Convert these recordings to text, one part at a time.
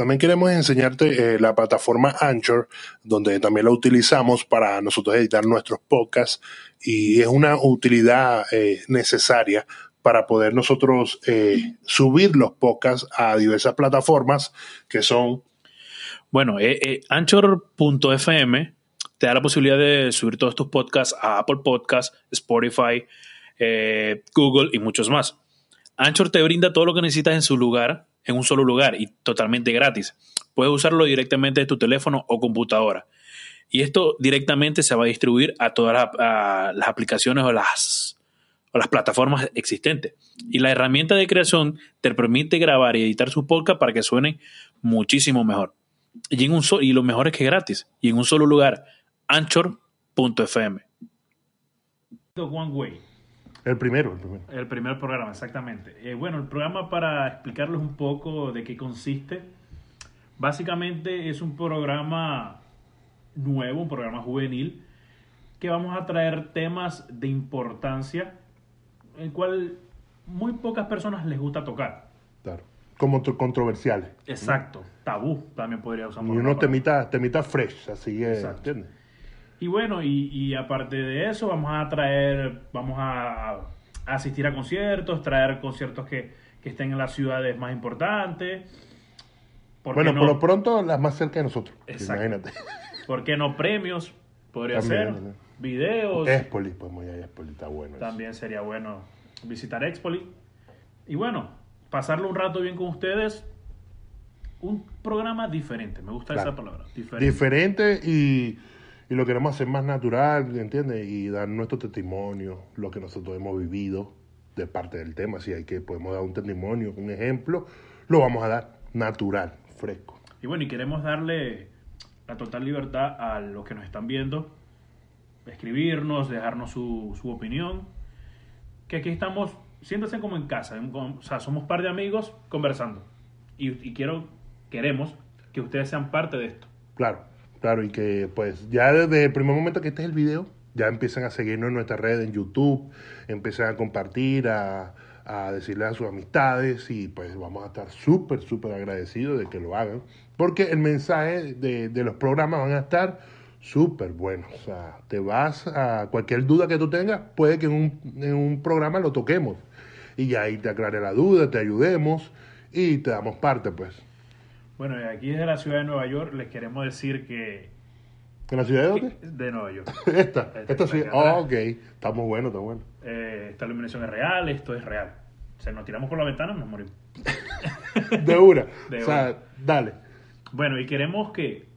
También queremos enseñarte eh, la plataforma Anchor, donde también la utilizamos para nosotros editar nuestros podcasts y es una utilidad eh, necesaria para poder nosotros eh, subir los podcasts a diversas plataformas que son... Bueno, Anchor.fm te da la posibilidad de subir todos tus podcasts a Apple Podcasts, Spotify, Google y muchos más. Anchor te brinda todo lo que necesitas en su lugar, en un solo lugar y totalmente gratis. Puedes usarlo directamente de tu teléfono o computadora. Y esto directamente se va a distribuir a todas las, aplicaciones o las, o las plataformas existentes. Y la herramienta de creación te permite grabar y editar su podcast para que suene muchísimo mejor. Y, en un y lo mejor es que es gratis. Y en un solo lugar, anchor.fm. One Way. El primero, el primero. El primer programa, exactamente. Eh, bueno, el programa para explicarles un poco de qué consiste. Básicamente es un programa nuevo, un programa juvenil, que vamos a traer temas de importancia, el cual muy pocas personas les gusta tocar. Claro. Como controversiales. Exacto. Tabú también podría usar. Y uno temita, temita fresh, así es. ¿entiendes? Y bueno, y, aparte de eso, vamos a traer, vamos a, asistir a conciertos, traer conciertos que, estén en las ciudades más importantes. bueno, por lo pronto las más cerca de nosotros. Imagínate. ¿Por qué no premios? Podría ser. Videos. Expoli, pues muy Expoli, está bueno. También sería bueno visitar Expoli. Y bueno, pasarlo un rato bien con ustedes. Un programa diferente, me gusta esa palabra. Diferente. Diferente y y lo queremos hacer más natural, ¿entiendes? Y dar nuestro testimonio, lo que nosotros hemos vivido de parte del tema. Si hay que podemos dar un testimonio, un ejemplo, lo vamos a dar natural, fresco. Y bueno, y queremos darle la total libertad a los que nos están viendo, escribirnos, dejarnos su, su opinión, que aquí estamos, siéntanse como en casa, o sea, somos par de amigos conversando. Y, y quiero, queremos que ustedes sean parte de esto. Claro. Claro, y que pues ya desde el primer momento que este es el video, ya empiezan a seguirnos en nuestra red en YouTube, empiezan a compartir, a, a decirle a sus amistades y pues vamos a estar súper, súper agradecidos de que lo hagan, porque el mensaje de, de los programas van a estar súper buenos. O sea, te vas a cualquier duda que tú tengas, puede que en un, en un programa lo toquemos y ahí te aclare la duda, te ayudemos y te damos parte, pues. Bueno, aquí desde la ciudad de Nueva York les queremos decir que... ¿En la ciudad de dónde? De Nueva York. esta, esta, sí. Oh, ok, está muy bueno, está bueno. Eh, esta iluminación es real, esto es real. O sea, nos tiramos por la ventana, nos morimos. de una. o sea, dale. Bueno, y queremos que...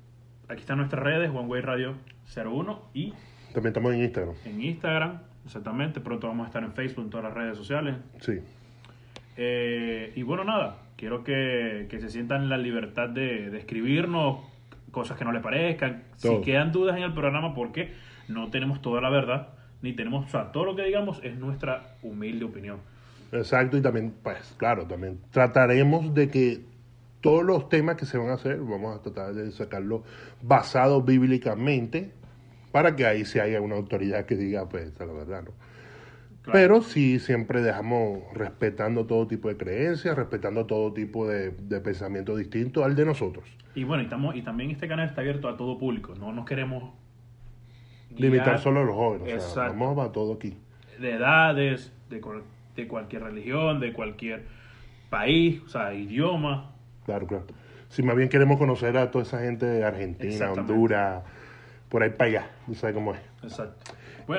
Aquí están nuestras redes, One Way Radio 01 y... También estamos en Instagram. En Instagram, exactamente. Pronto vamos a estar en Facebook, en todas las redes sociales. Sí. Eh, y bueno, nada, quiero que, se sientan en la libertad de, escribirnos cosas que no les parezcan. Si quedan dudas en el programa, porque no tenemos toda la verdad, ni tenemos, o sea, todo lo que digamos es nuestra humilde opinión. Exacto, y también, pues claro, también trataremos de que todos los temas que se van a hacer, vamos a tratar de sacarlo basado bíblicamente, para que ahí sí haya una autoridad que diga, pues, la verdad, ¿no? Pero sí siempre dejamos respetando todo tipo de creencias, respetando todo tipo de, pensamiento distinto al de nosotros. Y bueno, y, estamos, y también este canal está abierto a todo público, no nos queremos limitar solo a los jóvenes, o sea, vamos a todo aquí. De edades, de, de cualquier religión, de cualquier país, o sea, idioma. Claro, claro. Si más bien queremos conocer a toda esa gente de Argentina, Honduras, por ahí para allá, no sabes cómo es. Exacto.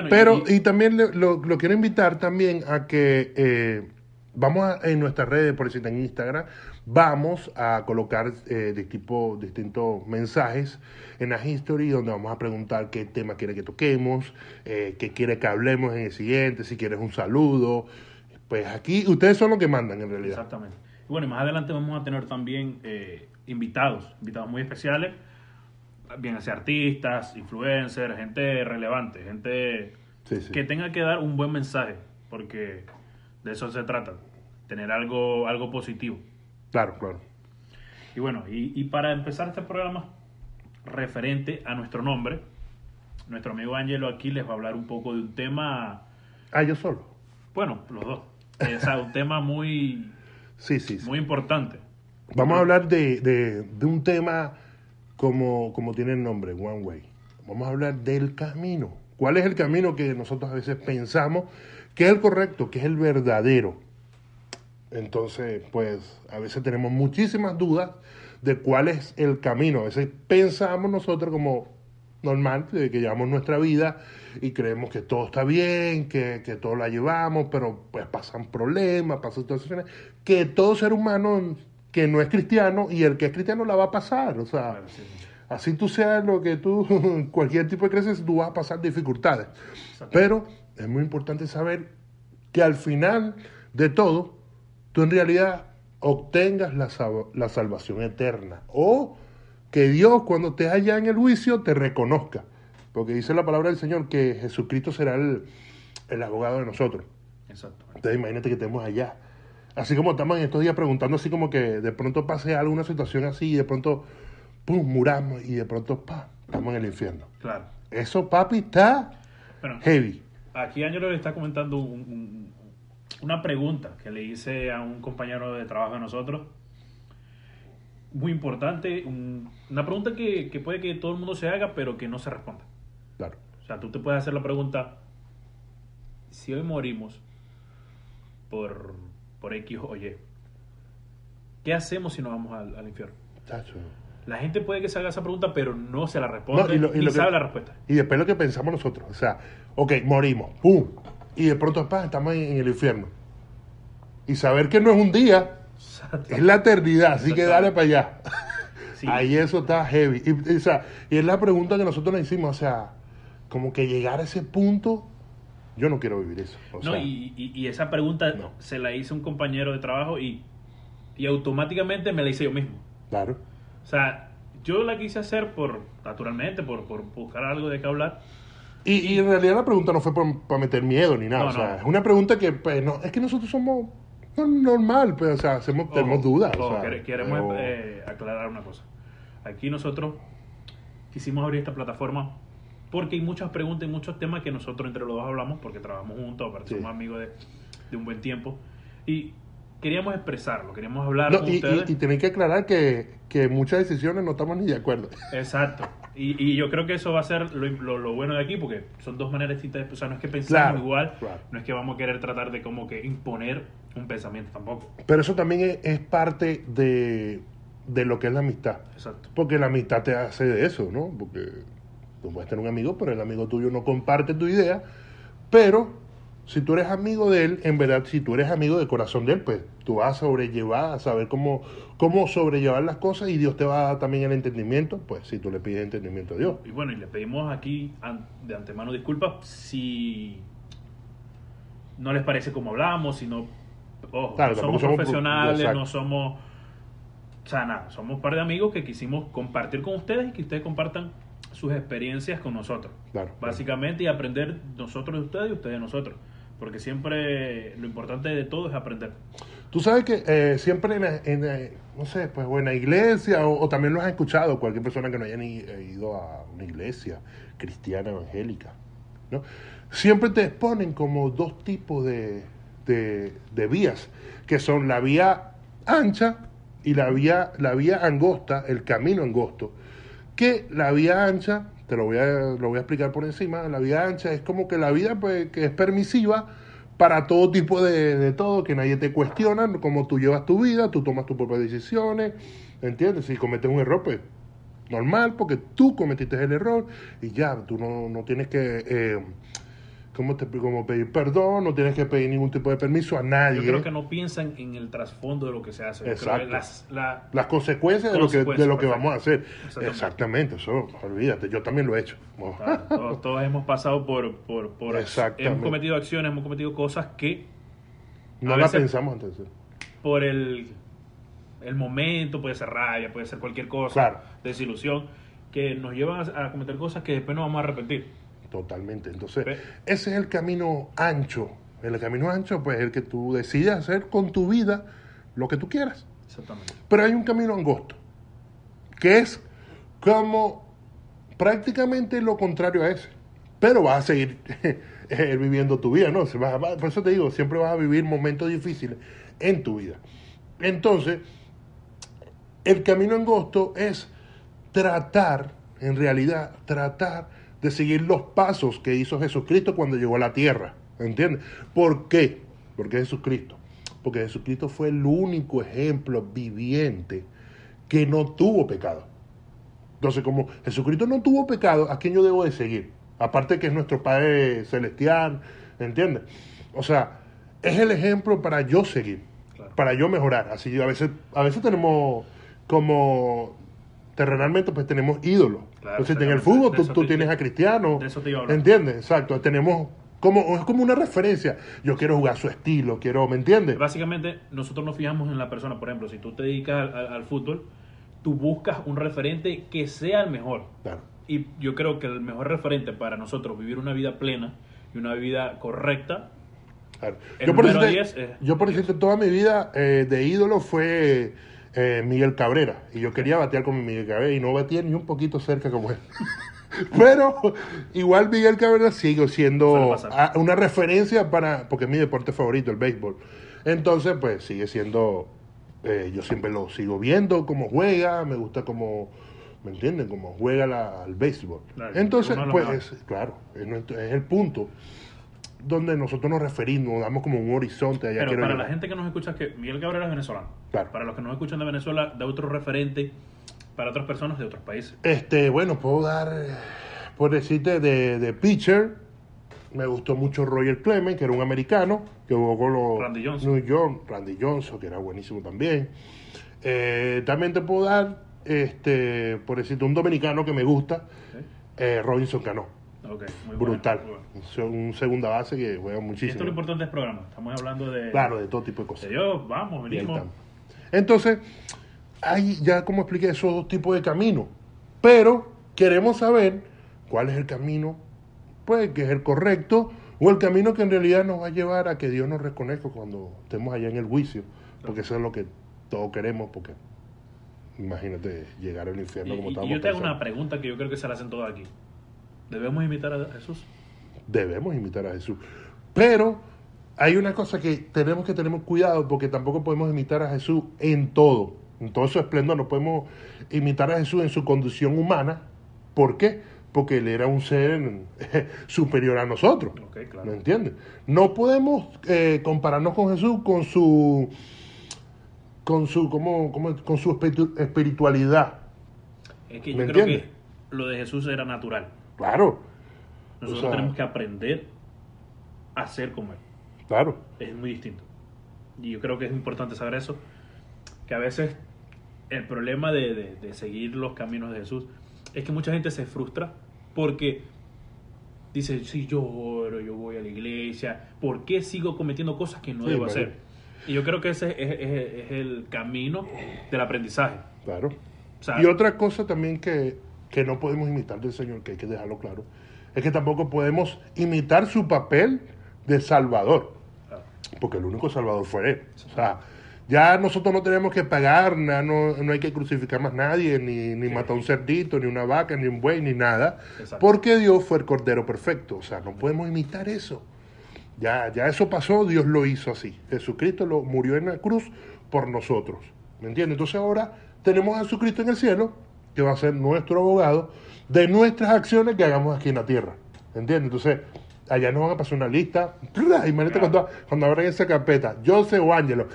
Pero, y, también lo, quiero invitar también a que eh, vamos a, en nuestras redes, por decirte en Instagram, vamos a colocar eh, de tipo, distintos mensajes en la history donde vamos a preguntar qué tema quiere que toquemos, eh, qué quiere que hablemos en el siguiente, si quieres un saludo. Pues aquí ustedes son los que mandan en realidad. Exactamente. Y bueno, y más adelante vamos a tener también eh, invitados, invitados muy especiales bien hacia artistas, influencers, gente relevante, gente que tenga que dar un buen mensaje, porque de eso se trata, tener algo, algo positivo. Claro, claro. Y bueno, y, para empezar este programa referente a nuestro nombre, nuestro amigo Angelo aquí les va a hablar un poco de un tema... Ah, yo solo. Bueno, los dos. Es un tema muy, sí, sí, muy importante. Vamos a hablar de, de- de un tema como, como tiene el nombre, One Way. Vamos a hablar del camino. ¿Cuál es el camino que nosotros a veces pensamos que es el correcto, que es el verdadero? Entonces, pues a veces tenemos muchísimas dudas de cuál es el camino. A veces pensamos nosotros como normal, de que llevamos nuestra vida y creemos que todo está bien, que, que todo la llevamos, pero pues pasan problemas, pasan situaciones, que todo ser humano que no es cristiano y el que es cristiano la va a pasar. O sea, Claro, sí, sí. así tú seas lo que tú, cualquier tipo de creencia, tú vas a pasar dificultades. Pero es muy importante saber que al final de todo, tú en realidad obtengas la, la salvación eterna. O que Dios cuando te haya en el juicio te reconozca. Porque dice la palabra del Señor que Jesucristo será el, el abogado de nosotros. Exacto. Entonces imagínate que estemos allá. Así como estamos en estos días preguntando así como que de pronto pase alguna situación así y de pronto, pum, muramos y de pronto, pa, estamos en el infierno. Claro. Eso, papi, está Bueno, heavy. aquí Ángelo le está comentando un- un- una pregunta que le hice a un compañero de trabajo de nosotros. Muy importante, un- una pregunta que, que puede que todo el mundo se haga, pero que no se responda. Claro. O sea, tú te puedes hacer la pregunta, si hoy morimos por, por X o Y, ¿qué hacemos si nos vamos al, al infierno? Chacho. La gente puede que se haga esa pregunta, pero no se la responde No, y lo- y ni lo que- sabe la respuesta. Y después lo que pensamos nosotros, o sea, ok, morimos, pum, y de pronto, estamos en, en el infierno. Y saber que no es un día, es la eternidad, así que dale para allá. Sí. Ahí eso está heavy. Y, y, o sea, y es la pregunta que nosotros le hicimos, o sea, como que llegar a ese punto, yo no quiero vivir eso. o No, sea, y, y- y esa pregunta No. se la hice a un compañero de trabajo y, y automáticamente me la hice yo mismo. Claro. O sea, yo la quise hacer por, naturalmente, por, por buscar algo de qué hablar. Y, y en realidad la pregunta no fue para meter miedo ni nada. No, o sea, no. es una pregunta que, pues, no, es que nosotros somos no- normal, pues, o sea, hacemos, tenemos Ojo, dudas. o sea, quere- queremos pero- eh, aclarar una cosa. Aquí nosotros quisimos abrir esta plataforma porque hay muchas preguntas y muchos temas que nosotros entre los dos hablamos porque trabajamos juntos, aparte Sí. somos amigos de, de un buen tiempo. Y queríamos expresarlo, queríamos hablar No, con y, ustedes. y, y tenéis que aclarar que, que muchas decisiones no estamos ni de acuerdo. Exacto. Y, y yo creo que eso va a ser lo, lo- lo bueno de aquí, porque son dos maneras distintas. O sea, no es que pensamos Claro, igual, claro. no es que vamos a querer tratar de como que imponer un pensamiento tampoco. Pero eso también es, es parte de, de lo que es la amistad. Exacto. Porque la amistad te hace de eso, ¿no? Porque tú puedes tener un amigo, pero el amigo tuyo no comparte tu idea. Pero si tú eres amigo de él, en verdad, si tú eres amigo de corazón de él, pues tú vas a sobrellevar, a saber cómo, cómo sobrellevar las cosas y Dios te va a dar también el entendimiento, pues si tú le pides entendimiento a Dios. Y bueno, y le pedimos aquí de antemano disculpas si no les parece como hablamos, si no... Ojo, Claro, no somos somos pro- profesionales, no somos... O sea, nada, somos un par de amigos que quisimos compartir con ustedes y que ustedes compartan sus experiencias con nosotros. Claro. Básicamente y aprender nosotros de ustedes y ustedes de nosotros. Porque siempre lo importante de todo es aprender. Tú sabes que eh, siempre en, no sé, pues o en la iglesia o, o también lo has escuchado, cualquier persona que no haya ni, eh, ido a una iglesia cristiana evangélica, ¿no? Siempre te exponen como dos tipos de, de, de vías, que son la vía ancha y la vía, la vía angosta, el camino angosto, que la vía ancha, te lo voy a, lo voy a explicar por encima, la vía ancha es como que la vida pues, que es permisiva para todo tipo de, de todo, que nadie te cuestiona, como tú llevas tu vida, tú tomas tus propias decisiones, ¿entiendes? Si cometes un error, pues normal, porque tú cometiste el error y ya, tú no, no tienes que, eh, ¿cómo te? Como pedir perdón, no tienes que pedir ningún tipo de permiso a nadie. Yo creo que no piensan en el trasfondo de lo que se hace. Exacto. las- la- las consecuencias de lo que, de lo que vamos a hacer. Exactamente. Exactamente, eso, olvídate, yo también lo he hecho. Claro, todos, todos hemos pasado por, por, por hemos cometido acciones, hemos cometido cosas que No a la veces- pensamos antes. por el, el momento, puede ser rabia, puede ser cualquier cosa, Claro. desilusión, que nos llevan a, a cometer cosas que después nos vamos a arrepentir. Totalmente. Entonces, ese es el camino ancho. El camino ancho, pues, el que tú decides hacer con tu vida lo que tú quieras. Exactamente. Pero hay un camino angosto, que es como prácticamente lo contrario a ese. Pero vas a seguir eh, viviendo tu vida, ¿no? Por eso te digo, siempre vas a vivir momentos difíciles en tu vida. Entonces, el camino angosto es tratar, en realidad, tratar de seguir los pasos que hizo Jesucristo cuando llegó a la tierra. ¿Entiendes? ¿Por qué? Porque Jesucristo. Porque Jesucristo fue el único ejemplo viviente que no tuvo pecado. Entonces, como Jesucristo no tuvo pecado, ¿a quién yo debo de seguir? Aparte que es nuestro Padre Celestial, ¿entiendes? O sea, es el ejemplo para yo seguir, para yo mejorar. Así a veces, a veces tenemos como terrenalmente pues tenemos ídolos. Entonces en el fútbol tú, tienes a Cristiano. ¿Entiendes? Exacto. Tenemos como, es como una referencia. Yo quiero jugar su estilo, quiero, ¿me entiendes? Básicamente, nosotros nos fijamos en la persona. Por ejemplo, si tú te dedicas al, fútbol, tú buscas un referente que sea el mejor. Claro. Y yo creo que el mejor referente para nosotros vivir una vida plena y una vida correcta. Yo, por decirte, yo, por decirte, toda mi vida eh, de ídolo fue eh, Miguel Cabrera. Y yo quería batear con Miguel Cabrera y no batía ni un poquito cerca como él. Pero igual Miguel Cabrera sigue siendo una referencia para, porque es mi deporte favorito, el béisbol. Entonces, pues sigue siendo, eh, yo siempre lo sigo viendo, cómo juega, me gusta cómo, ¿me entienden? Cómo juega la, al béisbol. Entonces, pues, claro, es el punto donde nosotros nos referimos, damos como un horizonte. Allá Pero para la gente que nos escucha, que Miguel Cabrera es venezolano. Para los que nos escuchan de Venezuela, de otro referente para otras personas de otros países. Este, bueno, puedo dar, por decirte, de, de pitcher, me gustó mucho Roger Clemens, que era un americano, que jugó con los Randy Johnson. New York, Randy Johnson, que era buenísimo también. Eh, también te puedo dar, este, por decirte, un dominicano que me gusta, eh, Robinson Cano. Brutal. Un segunda base que juega muchísimo. esto es lo importante del programa. Estamos hablando de. Claro, de todo tipo de cosas. Dios, vamos, venimos. Entonces, hay ya como expliqué esos dos tipos de caminos. Pero queremos saber cuál es el camino, pues, que es el correcto, o el camino que en realidad nos va a llevar a que Dios nos reconozca cuando estemos allá en el juicio. Porque eso es lo que todos queremos, porque imagínate llegar al infierno como estamos. Y yo te hago una pregunta que yo creo que se la hacen todos aquí. ¿Debemos imitar a Jesús? Debemos imitar a Jesús. Pero hay una cosa que tenemos que tener cuidado porque tampoco podemos imitar a Jesús en todo. En todo su esplendor no podemos imitar a Jesús en su condición humana. ¿Por qué? Porque él era un ser superior a nosotros. ¿Me entiendes? No podemos eh, compararnos con Jesús con su con su como, con su espiritualidad. Es que yo creo que lo de Jesús era natural. Claro. Nosotros tenemos que aprender a ser como Él. Claro. Es muy distinto. Y yo creo que es importante saber eso, que a veces el problema de, seguir los caminos de Jesús es que mucha gente se frustra porque dice, si yo oro, yo voy a la iglesia, ¿por qué sigo cometiendo cosas que no debo hacer? Y yo creo que ese es, el camino del aprendizaje. Claro. y otra cosa también que que no podemos imitar del Señor, que hay que dejarlo claro, es que tampoco podemos imitar su papel de Salvador, porque el único Salvador fue Él. O sea, ya nosotros no tenemos que pagar, no, no hay que crucificar más nadie, ni, ni matar un cerdito, ni una vaca, ni un buey, ni nada, porque Dios fue el Cordero perfecto. O sea, no podemos imitar eso. Ya, ya eso pasó, Dios lo hizo así. Jesucristo lo murió en la cruz por nosotros. ¿Me entiendes? Entonces ahora tenemos a Jesucristo en el cielo que va a ser nuestro abogado de nuestras acciones que hagamos aquí en la tierra. ¿Entiendes? Entonces, allá nos van a pasar una lista. Imagínate cuando, cuando abran esa carpeta, José o Ángelo,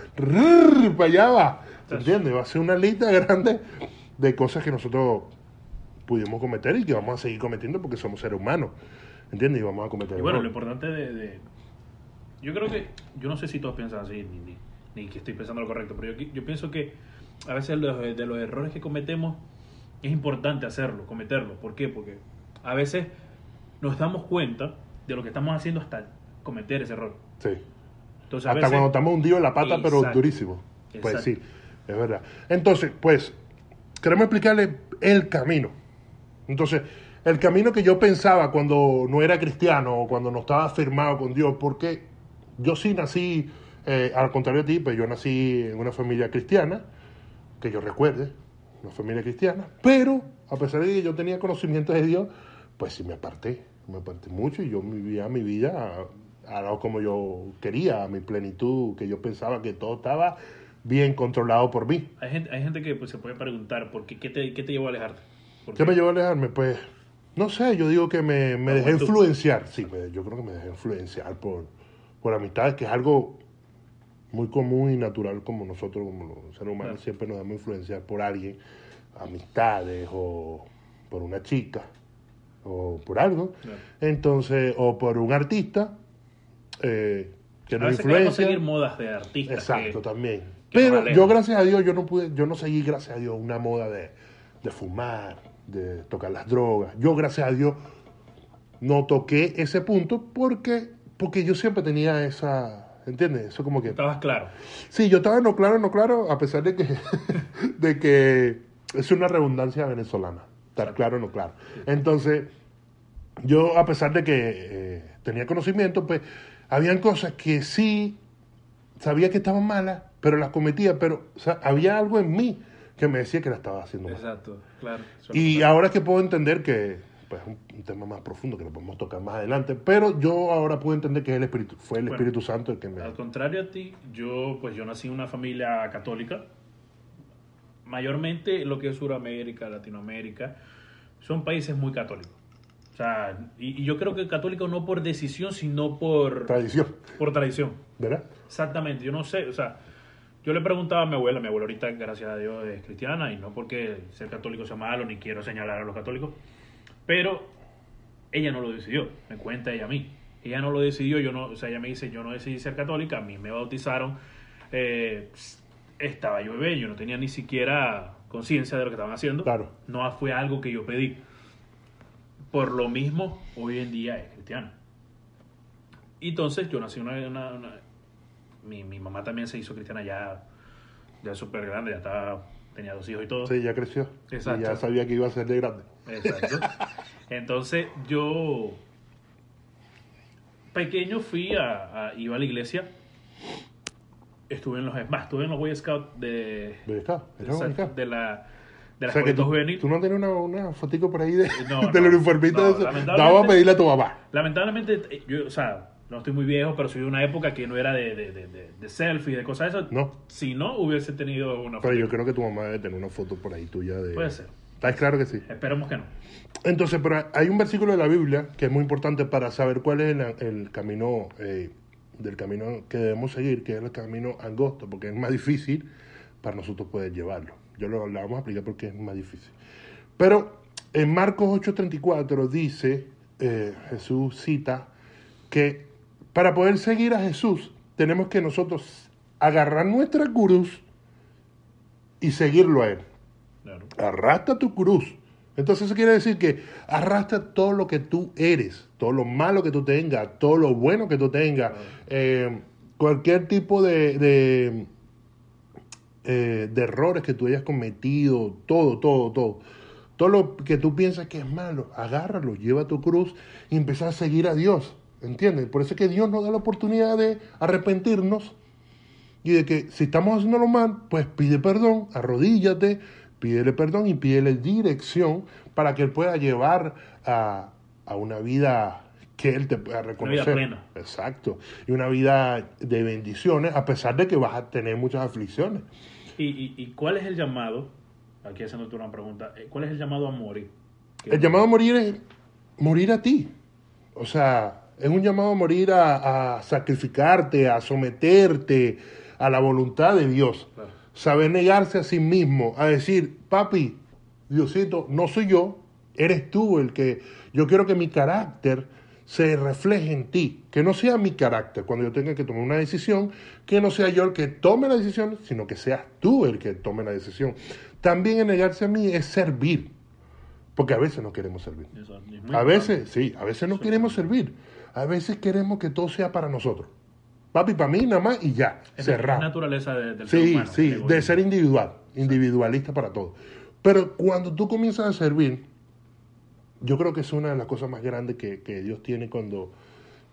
para allá va. ¿Entiendes? Va a ser una lista grande de cosas que nosotros pudimos cometer y que vamos a seguir cometiendo porque somos seres humanos. ¿Entiendes? Y vamos a cometer. Y bueno, lo importante de, Yo creo que. Yo no sé si todos piensan así, ni, ni, que estoy pensando lo correcto, pero yo, yo pienso que a veces de los errores que cometemos es importante hacerlo, cometerlo. ¿Por qué? Porque a veces nos damos cuenta de lo que estamos haciendo hasta cometer ese error. Sí. Entonces, hasta cuando estamos hundidos en la pata, pero durísimo. Pues sí, es verdad. Entonces, pues, queremos explicarle el camino. Entonces, el camino que yo pensaba cuando no era cristiano o cuando no estaba firmado con Dios, porque yo sí nací, eh, al contrario de ti, pues yo nací en una familia cristiana, que yo recuerde, una familia cristiana, pero a pesar de que yo tenía conocimiento de Dios, pues sí me aparté, me aparté mucho y yo vivía mi vida a, como yo quería, a mi plenitud, que yo pensaba que todo estaba bien controlado por mí. Hay gente, hay gente que pues, se puede preguntar, ¿por qué, qué, te, qué te llevó a alejarte? ¿Por ¿Qué qué? me llevó a alejarme? Pues, no sé, yo digo que me, me dejé influenciar. Sí, me- yo creo que me dejé influenciar por, por amistades, que es algo muy común y natural como nosotros, como los seres humanos, Claro. siempre nos damos influenciar por alguien, amistades o por una chica o por algo. Claro. Entonces, o por un artista eh, que A nos veces influencia. seguir modas de artistas. Exacto, que- también. que Pero yo, gracias a Dios, yo no pude, yo no seguí, gracias a Dios, una moda de, de fumar, de tocar las drogas. Yo, gracias a Dios, no toqué ese punto porque, porque yo siempre tenía esa, ¿entiendes? Eso como que... Estabas claro. Sí, yo estaba no claro, no claro, a pesar de que, de que es una redundancia venezolana. Estar claro, no claro. Entonces, yo, a pesar de que eh, tenía conocimiento, pues, habían cosas que sí sabía que estaban malas, pero las cometía, pero o sea, había algo en mí que me decía que la estaba haciendo mal. Exacto, claro. Y ahora que puedo entender que pues, es un, un tema más profundo que lo podemos tocar más adelante, pero yo ahora puedo entender que es el Espíritu, fue el Bueno. Espíritu Santo el que me... Al contrario a ti, yo pues yo nací en una familia católica. Mayormente lo que es Sudamérica, Latinoamérica, son países muy católicos. O sea, y, y yo creo que católico no por decisión, sino por, Tradición, por tradición. ¿verdad? Exactamente, yo no sé, o sea, yo le preguntaba a mi abuela, mi abuela ahorita, gracias a Dios, es cristiana, y no porque ser católico sea malo, ni quiero señalar a los católicos, pero ella no lo decidió, me cuenta ella a mí. Ella no lo decidió, yo no, o sea, ella me dice, yo no decidí ser católica, a mí me bautizaron, eh, estaba yo bebé, yo no tenía ni siquiera conciencia de lo que estaban haciendo. Claro. No fue algo que yo pedí. Por lo mismo, hoy en día es cristiana. Y entonces yo nací una, una- una- mi, mi mamá también se hizo cristiana ya, ya súper grande, ya estaba, tenía dos hijos y todo. Sí, ya creció. Exacto. Y ya sabía que iba a ser de grande. Exacto. Entonces yo pequeño fui a, a- iba a la iglesia. Estuve en los más, estuve en los Boy Scouts de, ¿Ves acá? ¿Eres exacto, dominicano? de la de O la sea que tú, Juvenil. tú no tienes una, una fotico por ahí de, No, del no, uniformito no, de eso. lamentablemente- Vamos a pedirle a tu mamá. Lamentablemente, yo, o sea, no estoy muy viejo, pero soy de una época que no era de, de, de, de- de selfie, de cosas de esas. No. Si no, hubiese tenido una Pero foto. yo creo que tu mamá debe tener una foto por ahí tuya de... Puede ser. ¿Estás claro que sí? Esperemos que no. Entonces, pero hay un versículo de la Biblia que es muy importante para saber cuál es el, el camino eh, del camino que debemos seguir, que es el camino angosto, porque es más difícil para nosotros poder llevarlo. Yo lo, lo vamos a explicar porque es más difícil. Pero en Marcos 8:34 dice, eh, Jesús cita, que para poder seguir a Jesús tenemos que nosotros agarrar nuestra cruz y seguirlo a Él Claro. arrastra tu cruz. Entonces eso quiere decir que arrastra todo lo que tú eres, todo lo malo que tú tengas, todo lo bueno que tú tengas, eh, cualquier tipo de, de, eh, de errores que tú hayas cometido, todo, todo, todo. Todo lo que tú piensas que es malo, agárralo, lleva tu cruz y empieza a seguir a Dios. ¿Entiendes? Por eso es que Dios nos da la oportunidad de arrepentirnos y de que si estamos haciéndolo mal, pues pide perdón, arrodíllate, pídele perdón y pídele dirección para que Él pueda llevar a, a una vida que Él te pueda reconocer. plena. Exacto. Y una vida de bendiciones, a pesar de que vas a tener muchas aflicciones. ¿Y, y, y cuál es el llamado? Aquí haciéndote una pregunta. eh, ¿Cuál es el llamado a morir? El llamado a morir es morir a ti. O sea, es un llamado a morir a, a sacrificarte, a someterte a la voluntad de Dios. Claro. Saber negarse a sí mismo, a decir, papi, Diosito, no soy yo, eres tú el que yo quiero que mi carácter se refleje en ti, que no sea mi carácter cuando yo tenga que tomar una decisión, que no sea yo el que tome la decisión, sino que seas tú el que tome la decisión. También el negarse a mí es servir, porque a veces no queremos servir. Eso A veces, sí, a veces no queremos servir. A veces queremos que todo sea para nosotros. Papi, para mí nada más y ya, Es cerrado. la naturaleza de- del ser Sí, humano. sí, de ser individual, individualista para todo. Pero cuando tú comienzas a servir, yo creo que es una de las cosas más grandes que, que Dios tiene cuando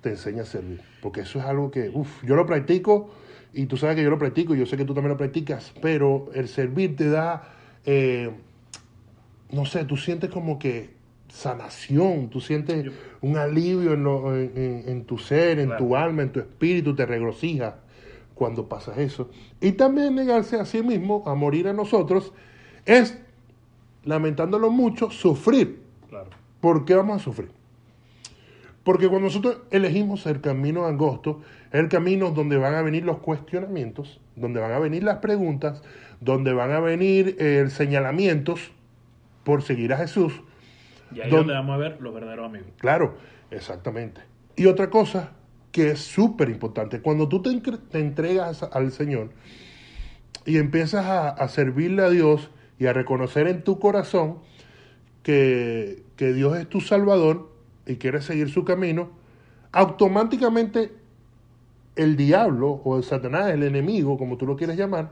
te enseña a servir. Porque eso es algo que, uff, yo lo practico y tú sabes que yo lo practico, yo sé que tú también lo practicas, pero el servir te da, eh, no sé, tú sientes como que sanación, tú sientes Yo- un alivio en, lo- en- en- en tu ser, en Claro. tu alma, en tu espíritu, te regocija. cuando pasa eso. Y también negarse a sí mismo, a morir a nosotros, es, lamentándolo mucho, sufrir. Claro. ¿Por qué vamos a sufrir? Porque cuando nosotros elegimos el camino angosto, es el camino donde van a venir los cuestionamientos, donde van a venir las preguntas, donde van a venir eh, señalamientos por seguir a Jesús. Y ahí donde vamos a ver los verdaderos amigos. Claro, exactamente. Y otra cosa que es súper importante, cuando tú te, entregas al Señor y empiezas a, a servirle a Dios y a reconocer en tu corazón que, que Dios es tu Salvador y quieres seguir su camino, automáticamente el diablo o el Satanás, el enemigo, como tú lo quieres llamar,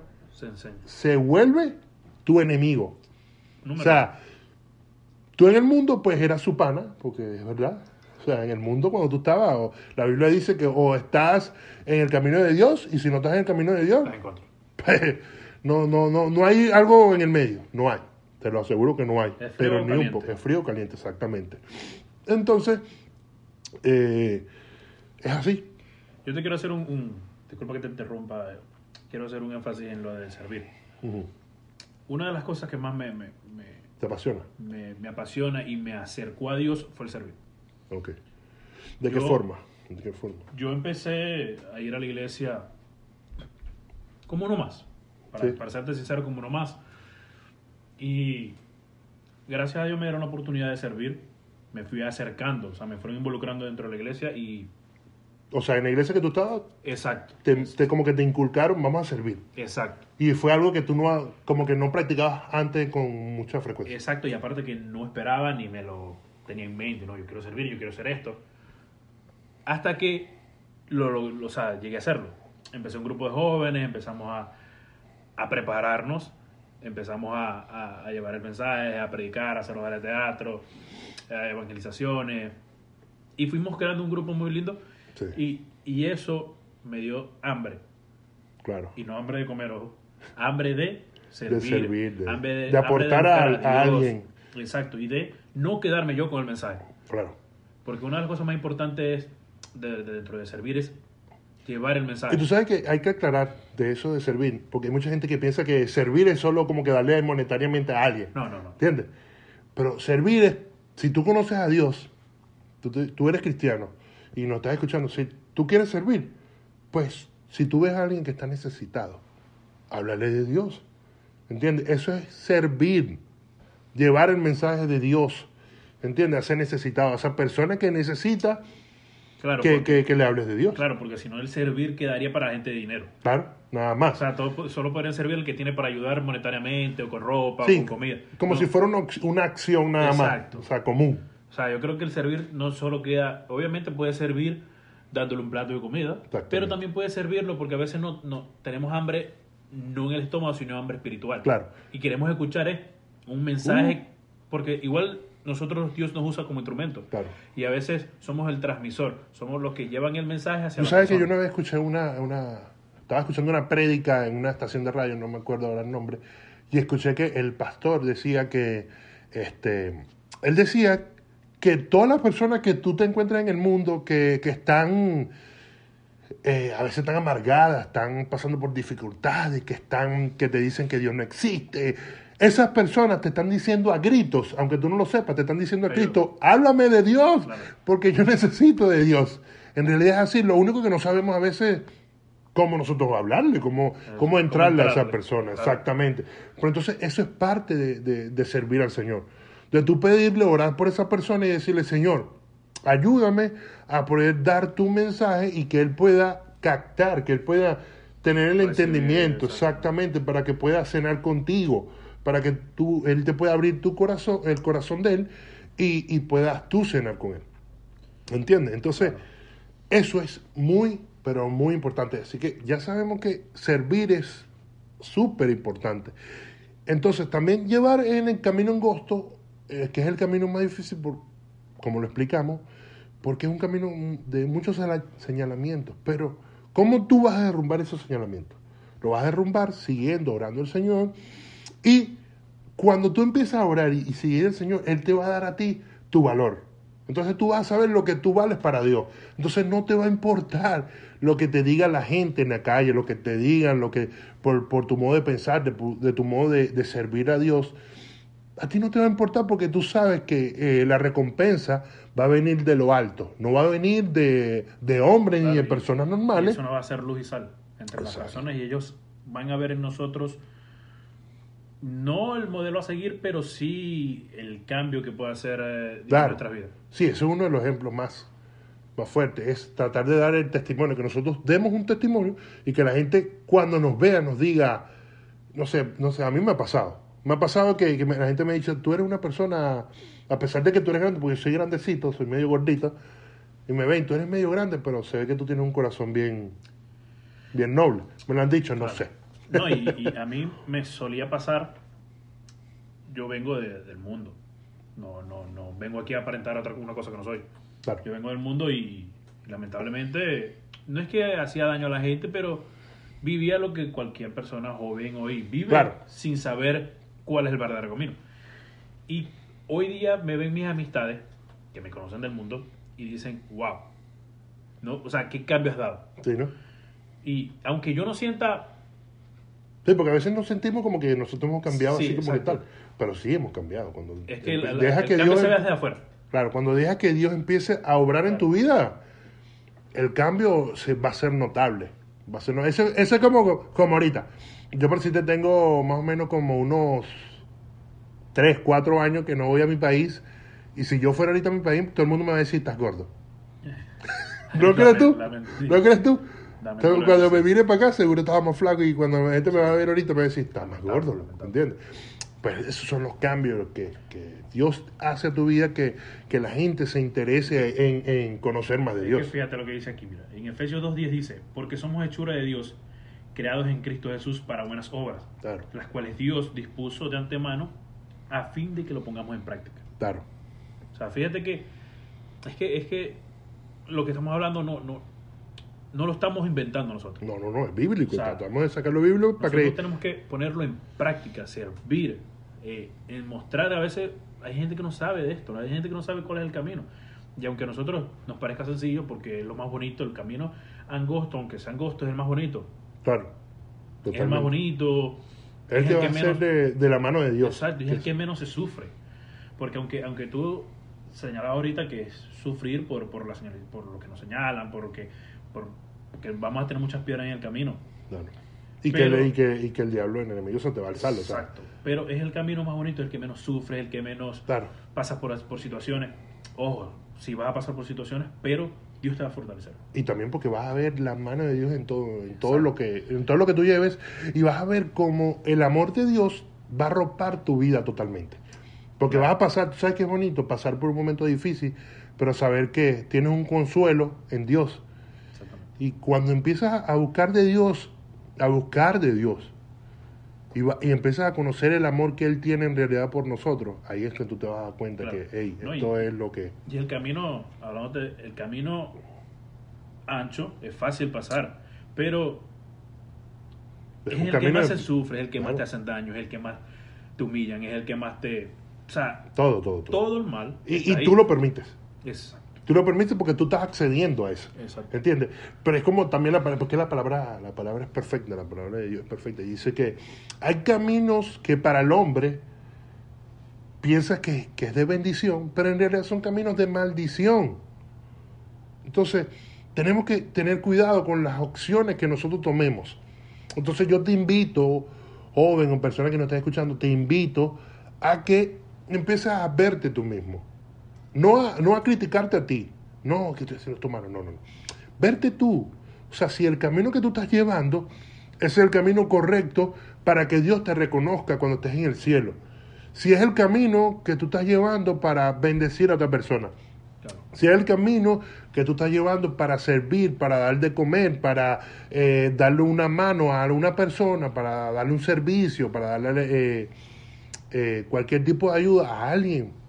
Se vuelve tu enemigo. Número O sea, tú en el mundo pues eras su pana, porque es verdad. O sea, en el mundo cuando tú estabas, o- la Biblia dice que o estás en el camino de Dios y si no estás en el camino de Dios, pues, no, no, no, no hay algo en el medio, no hay. Te lo aseguro que no hay. Es frío pero ni un poco. Es frío o caliente, exactamente. Entonces, eh, es así. Yo te quiero hacer un, un- Disculpa que te interrumpa. eh, Quiero hacer un énfasis en lo de servir. Una de las cosas que más me, me, me, ¿Te apasiona? me- me apasiona y me acercó a Dios fue el servir. Ok. ¿De qué forma? ¿De qué forma? Yo empecé a ir a la iglesia como uno más. Para, Sí. para serte sincero, como uno más. Y gracias a Dios me dieron la oportunidad de servir. Me fui acercando, o sea, me fueron involucrando dentro de la iglesia y... O sea, en la iglesia que tú estabas, Exacto, te, te- como que te inculcaron, vamos a servir. exacto. Y fue algo que tú no, como que no practicabas antes con mucha frecuencia. Exacto, y aparte que no esperaba ni me lo tenía en mente, no, yo quiero servir, yo quiero hacer esto. Hasta que lo, lo- lo- o sea, llegué a hacerlo. Empecé un grupo de jóvenes, empezamos a, a prepararnos, empezamos a, a- a llevar el mensaje, a predicar, a hacer obras de teatro, a evangelizaciones. Y fuimos creando un grupo muy lindo. Sí. Y, y eso me dio hambre. Claro. Y no hambre de comer, ojo. Hambre de servir. servir, de- hambre de aportar a- alguien. Exacto. Y de no quedarme yo con el mensaje. Claro. Porque una de las cosas más importantes de, de- dentro de servir es llevar el mensaje. Y tú sabes que hay que aclarar de eso de servir, porque hay mucha gente que piensa que servir es solo como que darle monetariamente a alguien. No, no, no. ¿Entiendes? Pero servir es, si tú conoces a Dios, tú, tú eres cristiano y nos estás escuchando, si tú quieres servir, pues si tú ves a alguien que está necesitado, háblale de Dios. ¿Entiendes? Eso es servir, llevar el mensaje de Dios. ¿Entiendes? A ser necesitado, a esa persona que necesita Claro, que, porque, que- que le hables de Dios. claro, porque si no el servir quedaría para gente de dinero. Claro, nada O más. sea, todo, solo podrían servir el que tiene para ayudar monetariamente o con ropa Sí, o con comida. como No. si fuera una, una acción nada Exacto. más, o sea, común. O sea, yo creo que el servir no solo queda, obviamente puede servir dándole un plato de comida, pero también puede servirlo porque a veces no, no tenemos hambre no en el estómago, sino hambre espiritual. Claro. Y queremos escuchar eh, un mensaje, Uh. porque igual nosotros Dios nos usa como instrumento. Claro. Y a veces somos el transmisor, somos los que llevan el mensaje hacia Tú la sabes que yo una vez escuché una, una, estaba escuchando una prédica en una estación de radio, no me acuerdo ahora el nombre, y escuché que el pastor decía que, este, él decía que todas las personas que tú te encuentras en el mundo que, que están, eh, a veces están amargadas, están pasando por dificultades, que están, que te dicen que Dios no existe, esas personas te están diciendo a gritos, aunque tú no lo sepas, te están diciendo a gritos, háblame de Dios, porque yo necesito de Dios. En realidad es así, lo único que no sabemos a veces cómo nosotros hablarle, cómo, cómo entrarle a esa persona, exactamente. Pero entonces eso es parte de, de- de servir al Señor. De tú pedirle, orar por esa persona y decirle, Señor, ayúdame a poder dar tu mensaje y que Él pueda captar, que Él pueda tener el Recibir, entendimiento, exactamente, para que pueda cenar contigo, para que tú, Él te pueda abrir tu corazón, el corazón de Él y, y puedas tú cenar con Él. ¿Entiendes? Entonces, eso es muy, pero muy importante. Así que ya sabemos que servir es súper importante. Entonces, también llevar en el camino angosto, eh, que es el camino más difícil, por, como lo explicamos, porque es un camino de muchos señalamientos. Pero, ¿cómo tú vas a derrumbar esos señalamientos? Lo vas a derrumbar siguiendo, orando al Señor. Y cuando tú empiezas a orar y, seguir al Señor, Él te va a dar a ti tu valor. Entonces tú vas a saber lo que tú vales para Dios. Entonces no te va a importar lo que te diga la gente en la calle, lo que te digan, lo que por, por tu modo de pensar, de, tu modo de, servir a Dios. A ti no te va a importar porque tú sabes que eh, la recompensa va a venir de lo alto, no va a venir de, de hombres Claro, ni de y- personas y normales. eso no va a ser luz y sal entre las personas y ellos van a ver en nosotros no el modelo a seguir, pero sí el cambio que puede hacer eh, en Claro. nuestras vidas. Sí, ese es uno de los ejemplos más, más fuertes, es tratar de dar el testimonio, que nosotros demos un testimonio y que la gente cuando nos vea nos diga, no sé, no sé, a mí me ha pasado. Me ha pasado que, la gente me ha dicho, tú eres una persona, a pesar de que tú eres grande, porque yo soy grandecito, soy medio gordito, y me ven, tú eres medio grande, pero se ve que tú tienes un corazón bien, bien noble. Me lo han dicho, no Claro. sé. No, y, y a mí me solía pasar, yo vengo de- del mundo, no, no, no vengo aquí a aparentar otra, una cosa que no soy. Claro. Yo vengo del mundo y lamentablemente no es que hacía daño a la gente, pero vivía lo que cualquier persona joven hoy vive Claro. sin saber cuál es el verdadero camino. Y hoy día me ven mis amistades que me conocen del mundo y dicen, wow, ¿no? O sea, ¿qué cambio has dado? Sí, ¿no? Y aunque yo no sienta Sí, porque a veces nos sentimos como que nosotros hemos cambiado Sí, así como que tal. Pero sí hemos cambiado. Cuando Es que deja el que cambio Dios se ve desde afuera. Claro, cuando dejas que Dios empiece a obrar en tu vida, el cambio se va a ser notable. Va a ser, ese, ese es como, como ahorita. Yo por si te tengo más o menos como unos 3, 4 años que no voy a mi país. Y si yo fuera ahorita a mi país, todo el mundo me va a decir, estás gordo. ¿No crees tú? Sí. ¿No crees tú? Dame cuando me vine para acá, seguro estaba más flaco y cuando la gente me va a ver ahorita me va a decir, está más gordo. ¿entiendes? Pues esos son los cambios que, que Dios hace a tu vida, que, que la gente se interese en, en conocer más de Es que Dios. fíjate lo que dice aquí, mira. En Efesios 2.10 dice, porque somos hechura de Dios, creados en Cristo Jesús para buenas obras, Claro, las cuales Dios dispuso de antemano a fin de que lo pongamos en práctica. claro. O sea, fíjate que es que, es que lo que estamos hablando no, no, no lo estamos inventando nosotros. No, no, no, es bíblico. O sea, Tratamos de sacarlo bíblico para Nosotros creer. tenemos que ponerlo en práctica, servir, eh, en mostrar a veces, hay gente que no sabe de esto, hay gente que no sabe cuál es el camino. Y aunque a nosotros nos parezca sencillo, porque es lo más bonito, el camino angosto, aunque sea angosto, es el más bonito. Claro. Es el más bonito. Es el que va a ser de, de la mano de Dios. Exacto, es el que menos se sufre. Porque aunque, aunque tú señalabas ahorita que es sufrir por, por, la señal- por lo que nos señalan, por lo que, por, porque vamos a tener muchas piedras en el camino. Claro. Y, Pero- que, y, que, y que el diablo, el enemigo, se te va al o sea, Exacto. Pero es el camino más bonito, el que menos sufre, el que menos Claro. pasa por, por situaciones. Ojo, si vas a pasar por situaciones, pero Dios te va a fortalecer. Y también porque vas a ver la mano de Dios en todo, en todo lo que, en todo lo que tú lleves, y vas a ver cómo el amor de Dios va a arropar tu vida totalmente. Porque vas a pasar, tú sabes que es bonito pasar por un momento difícil, pero saber que tienes un consuelo en Dios. Y cuando empiezas a buscar de Dios, a buscar de Dios, y, va- y empiezas a conocer el amor que Él tiene en realidad por nosotros, ahí es que tú te vas a dar cuenta Claro. que, hey, No, y- esto es lo que... Y el camino, hablando de, el camino ancho, es fácil pasar, pero es, el que más de- se sufre, es el que más te hacen daño, es el que más te humillan, es el que más te... O sea, Todo, todo, todo. todo el mal. Y, y tú lo permites. Exacto. Tú lo permites porque tú estás accediendo a eso. Exacto. ¿Entiendes? Pero es como también la palabra, porque la palabra, la palabra es perfecta, la palabra de Dios es perfecta. Y dice que hay caminos que para el hombre piensa que, que es de bendición, pero en realidad son caminos de maldición. Entonces, tenemos que tener cuidado con las opciones que nosotros tomemos. Entonces, yo te invito, joven o persona que nos está escuchando, te invito a que empieces a verte tú mismo. No a, no a criticarte a ti. No, que estoy haciendo esto malo. No, no, no. Verte tú. O sea, si el camino que tú estás llevando es el camino correcto para que Dios te reconozca cuando estés en el cielo. Si es el camino que tú estás llevando para bendecir a otra persona. Claro. Si es el camino que tú estás llevando para servir, para dar de comer, para eh, darle una mano a una persona, para darle un servicio, para darle eh, eh, cualquier tipo de ayuda a alguien.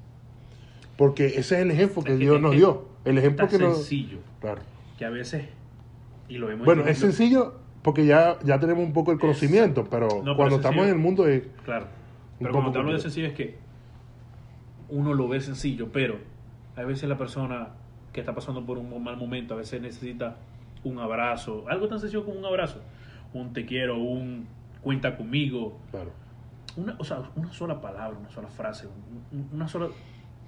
Porque ese es el ejemplo que Dios nos dio. El ejemplo que nos... sencillo Claro. que a veces, y lo hemos Bueno, es sencillo porque ya, ya tenemos un poco el conocimiento, pero No, pero cuando es estamos en el mundo es... Claro. Pero cuando te hablo de sencillo es que uno lo ve sencillo, pero Hay veces la persona que está pasando por un mal momento, a veces necesita un abrazo, algo tan sencillo como un abrazo, un te quiero, un cuenta conmigo, Claro. una, o sea, una sola palabra, una sola frase, un- un- una sola...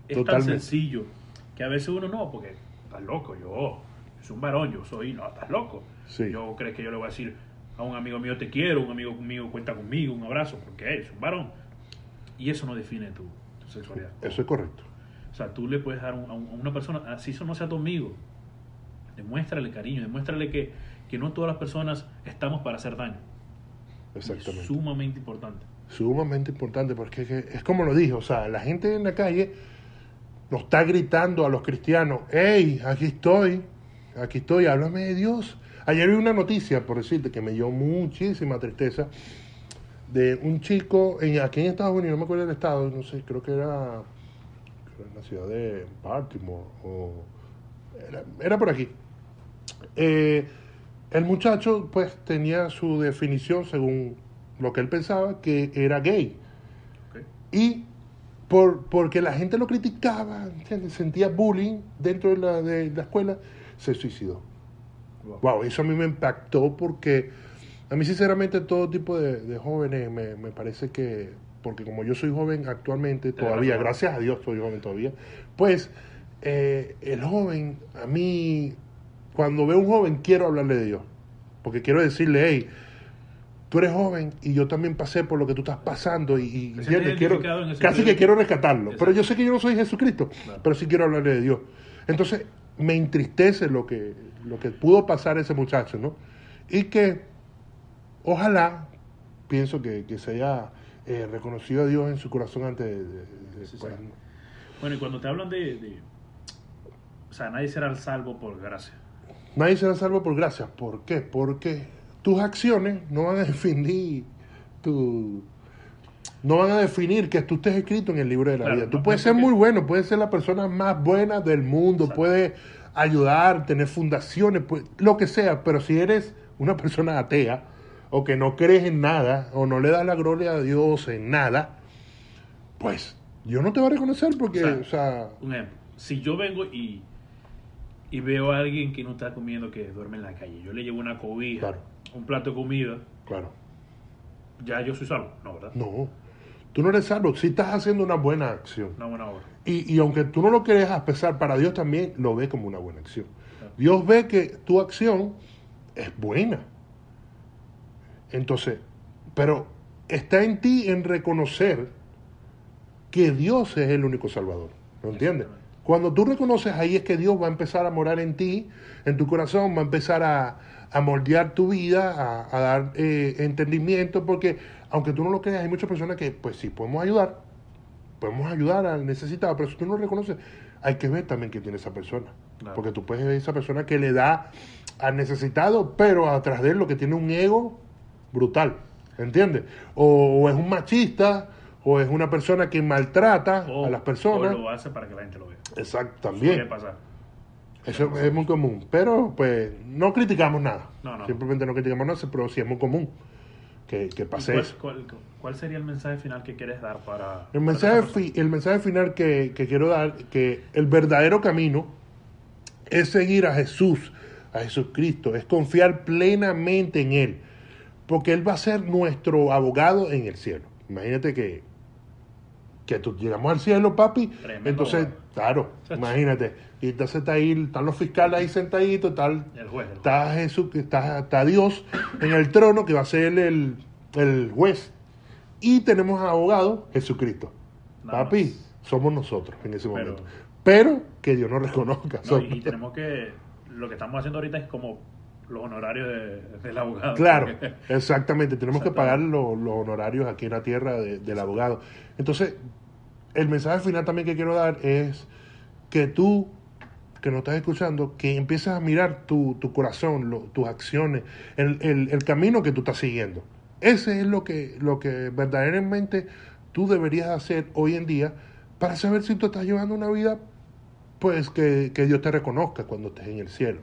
Es Totalmente. tan sencillo que a veces uno no, porque estás loco, yo soy un varón, yo soy, no, estás loco. Sí. Yo creo que yo le voy a decir a un amigo mío te quiero, un amigo mío cuenta conmigo, un abrazo, porque es un varón. Y eso no define tu, tu sexualidad. Eso es correcto. O sea, tú le puedes dar un- a, un- a una persona, así eso no sea tu amigo, demuéstrale cariño, demuéstrale que, que no todas las personas estamos para hacer daño. Y Es Exactamente. sumamente importante. Sumamente importante porque es, que- es como lo dije, o sea, la gente en la calle nos está gritando a los cristianos, hey, aquí estoy, aquí estoy, háblame de Dios. Ayer vi una noticia, por decirte, que me dio muchísima tristeza, de un chico en, aquí en Estados Unidos, no me acuerdo del estado, no sé, creo que era, creo en la ciudad de Baltimore, o era, era por aquí. Eh, el muchacho pues tenía su definición según lo que él pensaba que era gay. Y por, porque la gente lo criticaba, ¿entiendes? sentía bullying dentro de la, de la escuela, se suicidó. Wow. Wow, eso a mí me impactó porque a mí sinceramente todo tipo de, de jóvenes me, me parece que, porque como yo soy joven actualmente, Te todavía, gracias a Dios soy joven todavía, pues eh, el joven, a mí, cuando veo un joven quiero hablarle de Dios, porque quiero decirle, hey, tú eres joven y yo también pasé por lo que tú estás pasando y, casi que quiero rescatarlo, pero yo sé que yo no soy Jesucristo, Claro. pero sí quiero hablarle de Dios. Entonces, me entristece lo que, lo que pudo pasar a ese muchacho, ¿no? Y que ojalá, pienso que, que se haya eh, reconocido a Dios en su corazón antes de... de- de- Sí, pues, sí. Bueno, y cuando te hablan de, de- O sea, nadie será salvo por gracia. Nadie será salvo por gracia. ¿Por qué? Porque tus acciones no van a definir tu... No van a definir que tú estés escrito en el libro de la Claro, vida. Tú no- puedes no ser muy bueno, puedes ser la persona más buena del mundo, Exacto. puedes ayudar, tener fundaciones, pues, lo que sea, pero si eres una persona atea o que no crees en nada o no le das la gloria a Dios en nada, pues yo no te voy a reconocer porque, O sea, o sea, Un ejemplo. Si yo vengo y, y veo a alguien que no está comiendo, que duerme en la calle, yo le llevo una cobija, Claro. Un plato de comida, claro, ya yo soy salvo. No, ¿verdad? no, tú no eres salvo, si estás haciendo una buena acción. Una buena obra. Y, y aunque tú no lo quieres expresar, para Dios también lo ve como una buena acción. Claro. Dios ve que tu acción es buena. Entonces, pero está en ti en reconocer que Dios es el único Salvador. ¿Lo entiendes? Cuando tú reconoces ahí es que Dios va a empezar a morar en ti, en tu corazón, va a empezar a, a moldear tu vida, a, a dar eh, entendimiento, porque aunque tú no lo creas, hay muchas personas que, pues sí, podemos ayudar, podemos ayudar al necesitado, pero si tú no lo reconoces, hay que ver también que tiene esa persona. Claro. Porque tú puedes ver esa persona que le da al necesitado, pero atrás de él lo que tiene un ego brutal, ¿entiendes? O, o es un machista, o es una persona que maltrata O, a las personas. o lo hace para que la gente lo vea. Exacto, Suele también. pasar. Eso es muy común. Pero, pues, no criticamos nada. No, no. Simplemente no criticamos nada, pero sí es muy común que, que ¿Y pase ¿Cuál, eso. cuál- cuál sería el mensaje final que quieres dar para... El mensaje, fi- el mensaje final que, que quiero dar, que el verdadero camino es seguir a Jesús, a Jesucristo, es confiar plenamente en Él, porque Él va a ser nuestro abogado en el cielo. Imagínate que, que tú llegamos al cielo, papi, Tremendo entonces, claro, imagínate, y entonces está ahí, están los fiscales ahí sentaditos, tal, está Jesús, está, está Dios en el trono que va a ser el, el juez. Y tenemos a abogado Jesucristo. Nada Papi, más. somos nosotros en ese momento. Pero que Dios nos reconozca. No, y, y tenemos que... Lo que estamos haciendo ahorita es como los honorarios de- del abogado. Claro, Porque- exactamente. Tenemos que pagar los honorarios aquí en la tierra de- del abogado. Entonces, el mensaje final también que quiero dar es que tú, que nos estás escuchando, que empieces a mirar tu, corazón, tus acciones, el camino que tú estás siguiendo. Ese es lo que, lo que verdaderamente tú deberías hacer hoy en día para saber si tú estás llevando una vida pues que, que Dios te reconozca cuando estés en el cielo.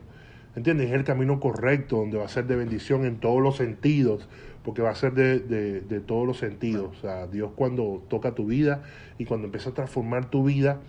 ¿Entiendes? Es el camino correcto, donde va a ser de bendición en todos los sentidos, porque va a ser de, de- de todos los sentidos. O sea, Dios cuando toca tu vida y cuando empieza a transformar tu vida,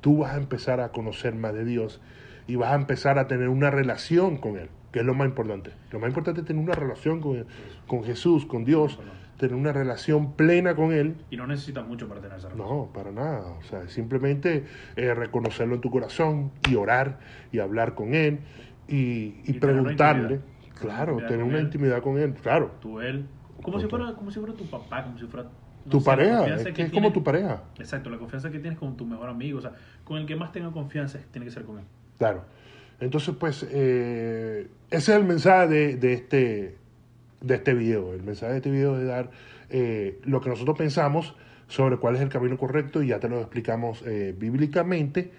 tú vas a empezar a conocer más de Dios y vas a empezar a tener una relación con Él, que es lo más importante. Lo más importante es tener una relación con, con Jesús, con Dios, tener una relación plena con Él. Y no necesitas mucho para tener esa relación. No, para nada. O sea, simplemente eh, reconocerlo en tu corazón y orar y hablar con Él y, preguntarle. Claro, tener una Él. intimidad con Él, claro. Tú, él. Como si, fuera, como si fuera tu papá, como si fuera. no Tu sé, pareja, es, que es como tu pareja. Exacto, la confianza que tienes con tu mejor amigo, o sea, con el que más tenga confianza tiene que ser con él. Claro. Entonces, pues, eh, ese es el mensaje de, de este, de este video. El mensaje de este video es dar eh, lo que nosotros pensamos sobre cuál es el camino correcto y ya te lo explicamos eh, bíblicamente.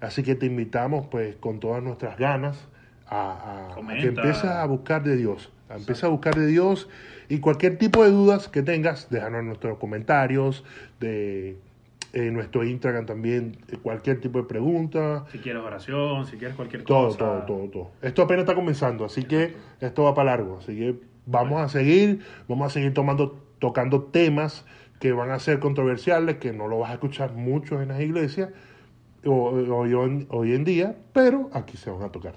Así que te invitamos, pues, con todas nuestras ganas a, a- a Comenta. que empieces a buscar de Dios. A empezar a buscar de Dios y cualquier tipo de dudas que tengas, déjanos en nuestros comentarios, de en nuestro Instagram también, eh, cualquier tipo de pregunta. Si quieres oración, si quieres cualquier Todo, cosa. todo, todo, todo. Esto apenas está comenzando, así que esto va para largo. Así que vamos a seguir, vamos a seguir tomando, tocando temas que van a ser controversiales, que no lo vas a escuchar mucho en las iglesias hoy en día, pero aquí se van a tocar.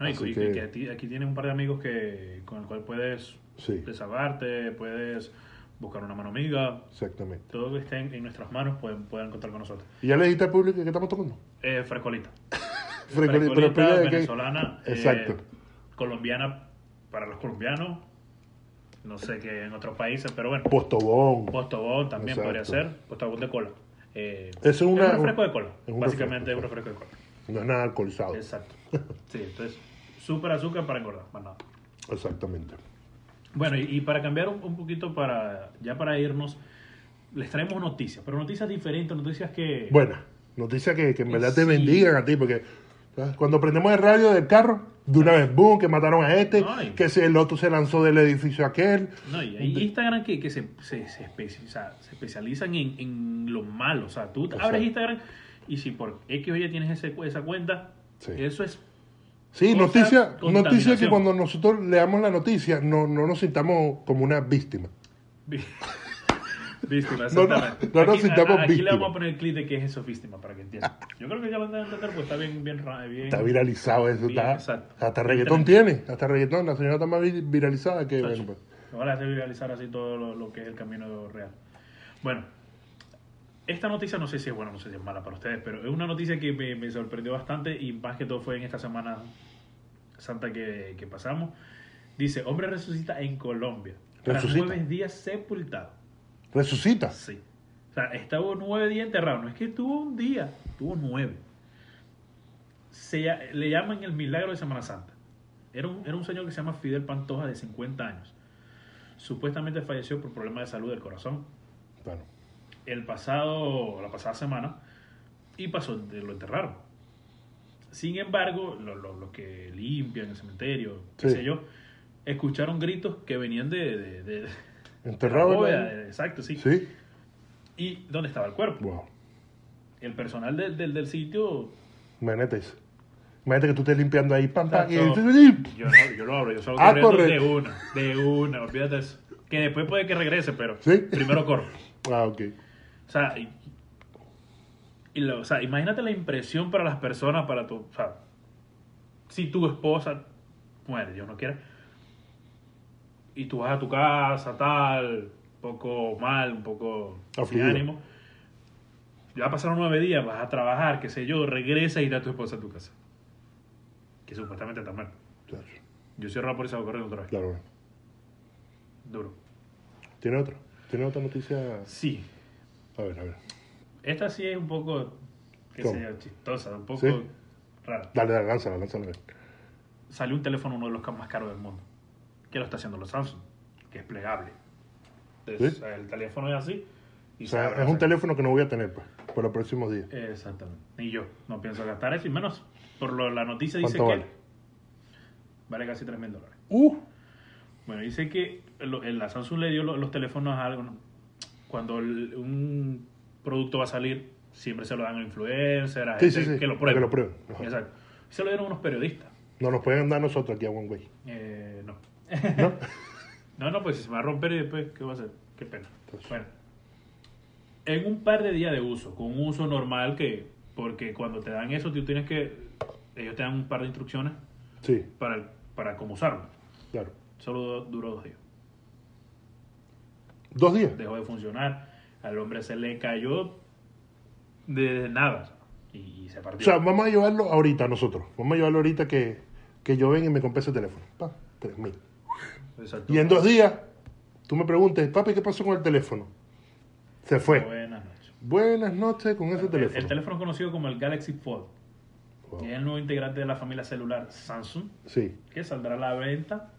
No, y- Así y que- que aquí, aquí tienes un par de amigos que con el cual puedes Sí. desahogarte, puedes buscar una mano amiga. Exactamente. Todo lo que esté en, en nuestras manos pueden, pueden contar con nosotros. ¿Y ya le dijiste al público que estamos tocando? Eh, frescolita. Frescolita, pero Frescolita, qué- venezolana. eh, Exacto. colombiana para los colombianos. No sé qué en otros países, pero bueno. Postobón. Postobón también Exacto. podría ser. Postobón de cola. Eh, Es una- un refresco de cola. Básicamente es un refresco de cola. No es nada alcoholizado. Exacto. Sí, entonces, súper azúcar para engordar, más nada. Exactamente. Bueno, y, y para cambiar un, un poquito, para ya para irnos, les traemos noticias, pero noticias diferentes, noticias que... Buena. Noticia que, que en verdad te bendigan a ti, porque ¿sabes? cuando prendemos el radio del carro, de una vez, boom, que mataron a este, que el otro se lanzó del edificio aquel. No, y hay Instagram que, que se, se, se, espe- o sea, se especializan en, en lo malo. O sea, tú Exacto. abres Instagram y si por X o Y tienes ese, esa cuenta, Sí. eso es... Sí, noticia, noticia que cuando nosotros leamos la noticia no, no nos sintamos como una víctima. Víctima, No, no, exactamente. no nos aquí, sintamos a- aquí le vamos a poner el clip de que es eso víctima para que entiendan. Yo creo que ya van a entender porque está bien, bien, bien Está viralizado eso, Bien, está. exacto. Hasta reggaetón tiene, hasta reggaetón, la señora está más vi- viralizada que bueno, pues. Hace viralizar así todo lo, lo que es el camino real. Bueno, esta noticia no sé si es buena, no sé si es mala para ustedes, pero es una noticia que me, me sorprendió bastante y más que todo fue en esta semana santa que, que pasamos. Dice, hombre resucita en Colombia. Tras Resucita. nueve días sepultado. Resucita. Sí. O sea, estuvo nueve días enterrado. No es que estuvo un día, tuvo nueve. Se, le llaman el milagro de Semana Santa. Era un, era un señor que se llama Fidel Pantoja de 50 años. Supuestamente falleció por problemas de salud del corazón Claro. El pasado, la pasada semana y pasó, de- lo enterraron. Sin embargo, lo- lo- los que limpian el cementerio, qué Sí. sé yo, escucharon gritos que venían de... de, de- de Enterrado. de- exacto, sí. Sí. ¿Y dónde estaba el cuerpo? Wow. El personal del, del, sitio... Imagínate eso. Imagínate que tú estés limpiando ahí, pam, yo, no, yo lo abro, yo solo Ah, de una, de una, olvídate de eso. Que después puede que regrese, pero ¿Sí? primero corro. ah, ok. O sea, y, y lo- o sea, imagínate la impresión para las personas, para tu, o sea, si tu esposa muere, Dios no quiera, y tú vas a tu casa, tal, un poco mal, un poco sin ánimo, ya pasaron nueve días, vas a trabajar, qué sé yo, regresa y irá tu esposa a tu casa, que supuestamente está mal. Claro, Yo cierro y voy corriendo otra vez. claro. Duro. ¿Tiene otra? ¿Tiene otra noticia? Sí, A ver, a ver. esta sí es un poco, qué ¿Cómo? sé yo, chistosa, un poco ¿Sí? rara. Dale, dale, lánzala, lánzala. salió un teléfono uno de los más caros del mundo. Que lo está haciendo los Samsung, que es plegable. Entonces, ¿Sí? el teléfono es así. Y O se sea, es un teléfono que no voy a tener, pues, por los próximos días. Exactamente. Ni yo. No pienso gastar eso, y menos por lo, la noticia dice que ¿Cuánto vale? vale casi 3 mil dólares. Uh, Bueno, dice que lo- la Samsung le dio lo- los teléfonos a algo. Cuando el- un producto va a salir, siempre se lo dan a influencers, a Sí, gente sí, sí, que lo prueben. que lo prueben. Exacto. Se lo dieron unos periodistas. no nos pueden dar nosotros aquí a One Way. Eh, no. ¿No? No, no, pues si se me va a romper y después, ¿qué va a hacer? Qué pena. Entonces. Bueno, en un par de días de uso, con un uso normal que Porque cuando te dan eso, tú tienes que. Ellos te dan un par de instrucciones Sí, para, para cómo usarlo. claro. Solo duró dos días. Dos días. Dejó de funcionar. Al hombre se le cayó de nada. Y, y se O partió. sea, vamos a llevarlo ahorita nosotros. Vamos a llevarlo ahorita que, que yo venga y me compré ese teléfono. Pa, tres mil. Exacto. Y en dos días, tú me preguntes, papi, ¿qué pasó con el teléfono? Se fue. Buenas noches. Buenas noches con ese El, teléfono. el teléfono conocido como el Galaxy Fold. Wow. que Es el nuevo integrante de la familia celular Samsung. Sí. que saldrá a la venta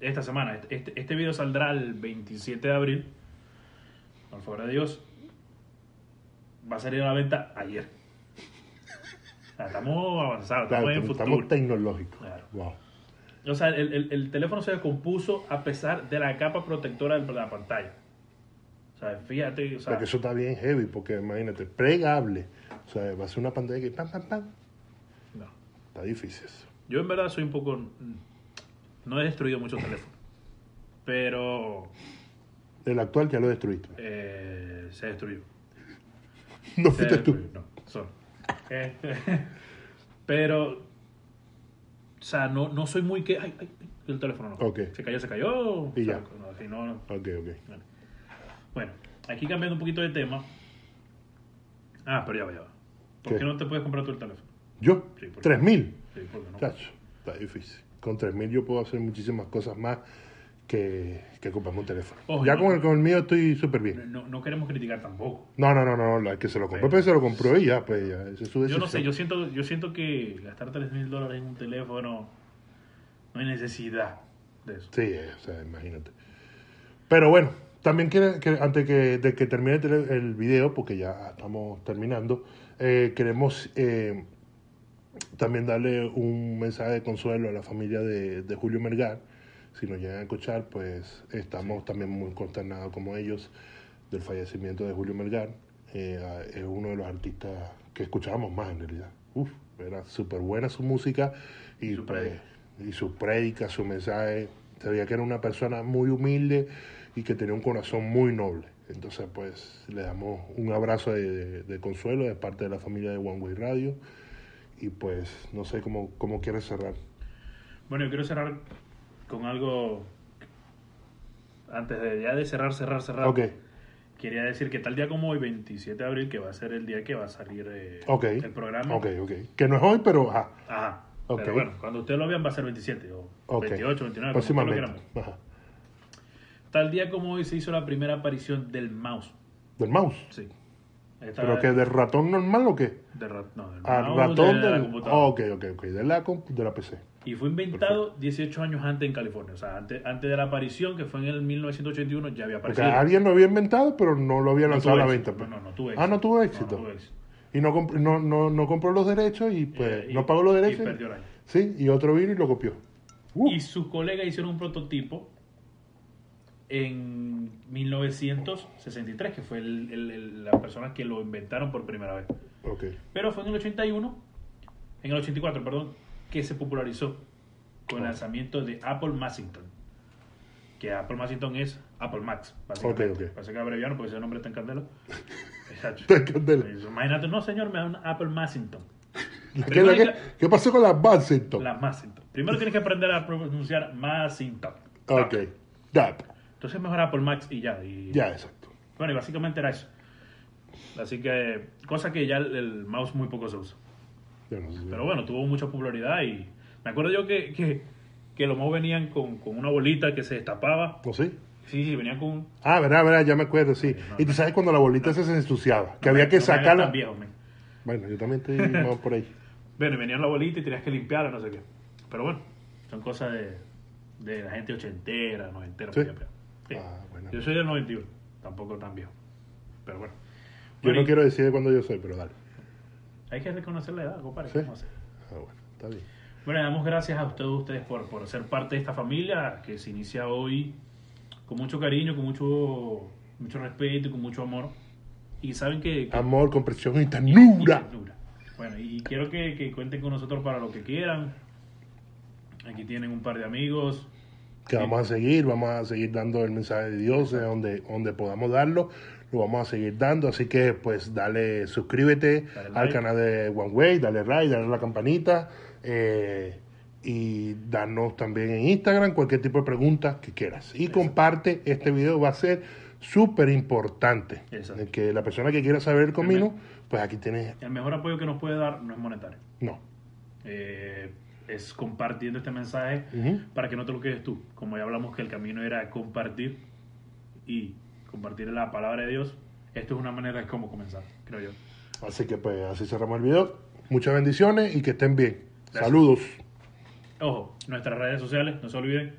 esta semana. Este, este, este video saldrá el 27 de abril. Por favor de Dios. Va a salir a la venta ayer. O sea, estamos avanzados, Claro, estamos en estamos futuro. tecnológicos. Claro. Wow. O sea, el, el- el teléfono se descompuso a pesar de la capa protectora de la pantalla. O sea, fíjate, o sea, Porque eso está bien heavy, porque imagínate, plegable. O sea, va a ser una pantalla que pam, pam, pam. no. Está difícil eso. yo en verdad soy un poco... No he destruido muchos teléfonos. Pero El actual ya lo destruiste. eh, se destruyó. No Se fuiste tú. No. Este, pero, o sea, no, no soy muy que... Ay, ay, el teléfono no. Ok. Se cayó, se cayó. Y ya. no, así no, no. Ok, ok. Bueno, aquí cambiando un poquito de tema. Ah, pero ya va, ya va. ¿Por ¿Qué? qué, no te puedes comprar tú el teléfono? ¿Yo? Sí. ¿Tres mil? Sí, porque no. Chacho, está difícil. Con tres mil yo puedo hacer muchísimas cosas más que, que comprarme un teléfono. Ojo, ya no- con el, con el mío estoy súper bien. No, no queremos criticar tampoco. No, no, no, no, la que se lo compró, pues se lo compró y ya, pues ya, esa es su Yo no sé, yo siento, yo siento que gastar 3 mil dólares en un teléfono no hay necesidad de eso. Sí, eh, o sea, imagínate. Pero bueno, también quiere, que antes que, de que termine el, el video, porque ya estamos terminando, eh, queremos eh, también darle un mensaje de consuelo a la familia de, de Julio Melgar. Si nos llegan a escuchar, pues estamos también muy consternados como ellos del fallecimiento de Julio Melgar. Eh, es uno de los artistas que escuchábamos más en realidad. Uf, era súper buena su música y, Su pues, y su prédica, su mensaje. Se veía que era una persona muy humilde y que tenía un corazón muy noble. Entonces, pues, le damos un abrazo de, de- de consuelo de parte de la familia de One Way Radio. Y pues, no sé cómo, cómo quieres cerrar. Bueno, yo quiero cerrar con algo. Antes de ya de cerrar, cerrar, cerrar. Ok, Quería decir que tal día como hoy, 27 de abril, que va a ser el día que va a salir eh, ok. el programa. Ok, ok. Que no es hoy, pero ajá. Ajá. Ok. Pero bueno, cuando ustedes lo vean va a ser 27 o Ok. 28, 29, como ustedes lo Próximamente. ver. Ajá. Tal día como hoy se hizo la primera aparición del mouse. Del mouse. Sí. Esta- ¿Pero que del ratón normal o qué? de ra- no, del Ah, mouse ratón de la computadora. Oh, ok, ok, ok. De la, de la PC. Y fue inventado 18 años antes en California. O sea, antes, antes de la aparición, que fue en el 1981, ya había aparecido. alguien lo había inventado, pero no lo había No lanzado tuvo a la venta. pues. No, no, no tuvo Ah, éxito. no tuvo éxito. No, no tuvo éxito. Y no, comp- no, no, no compró los derechos y pues Eh, y- no pagó los y derechos. perdió el año. Sí, y otro vino y lo copió. Uh, Y sus colegas hicieron un prototipo en 1963, que fue el- el- el- la persona que lo inventaron por primera vez. ok. Pero fue en el 81, en el 84, perdón, que se popularizó con el lanzamiento de Apple Macintosh. Que Apple Macintosh es Apple Max, básicamente. Ok, ok. Parece que abreviaron porque ese nombre está en candela. Exacto. Te candela. Imagínate, no señor, me da un Apple la que- hay ¿Qué pasó con las Bassington? La Macintosh. Primero tienes que aprender a pronunciar Macintosh. Ok. Ya, Entonces mejor Apple Max y ya. Y, ya, exacto. Bueno, y básicamente era eso. Así que, cosa que ya el, el mouse muy poco se usa. No sé. Pero bueno, tuvo mucha popularidad y me acuerdo yo que, que, que los mouse venían con, con una bolita que se destapaba. ¿No sí? Sí, sí, venían con... Ah, verdad, verdad, ya me acuerdo, sí. no, y tú sabes cuando la bolita se ensuciaba, que no había que no sacarla. viejo. Bueno, yo también estoy más por ahí. Bueno, y venían la bolita y tenías que limpiarla, no sé qué. Pero bueno, son cosas de, de la gente ochentera, noventera. Sí. por pero- sí. Ah, bueno. Yo soy del 91, tampoco tan viejo. Pero bueno. Yo Bueno, no y quiero decir de cuándo yo soy, pero dale. Hay que reconocer la edad, compadre. ¿Sí? Ah, bueno, está bien. Bueno, le damos gracias a todos ustedes por, por ser parte de esta familia que se inicia hoy con mucho cariño, con mucho, mucho respeto y con mucho amor. Y saben que... que- Amor, comprensión y y ternura. ternura. Bueno, y quiero que, que cuenten con nosotros para lo que quieran. Aquí tienen un par de amigos. Que vamos a seguir, vamos a seguir dando el mensaje de Dios, de donde, donde podamos darlo. lo vamos a seguir dando. Así que, pues, dale, suscríbete Dale al canal de One Way, dale like, dale a la campanita. eh, y danos también en Instagram cualquier tipo de pregunta que quieras. Y comparte este video, va a ser súper importante. Que la persona que quiera saber el comino, pues aquí tienes. El mejor apoyo que nos puede dar no es monetario. No. Eh, es compartiendo este mensaje para que no te lo quedes tú. Como ya hablamos que el camino era compartir y compartir la palabra de Dios, esto es una manera de cómo comenzar, creo yo. Así que, pues, así cerramos el video. Muchas bendiciones y que estén bien. Gracias. Saludos. Ojo, nuestras redes sociales, no se olviden,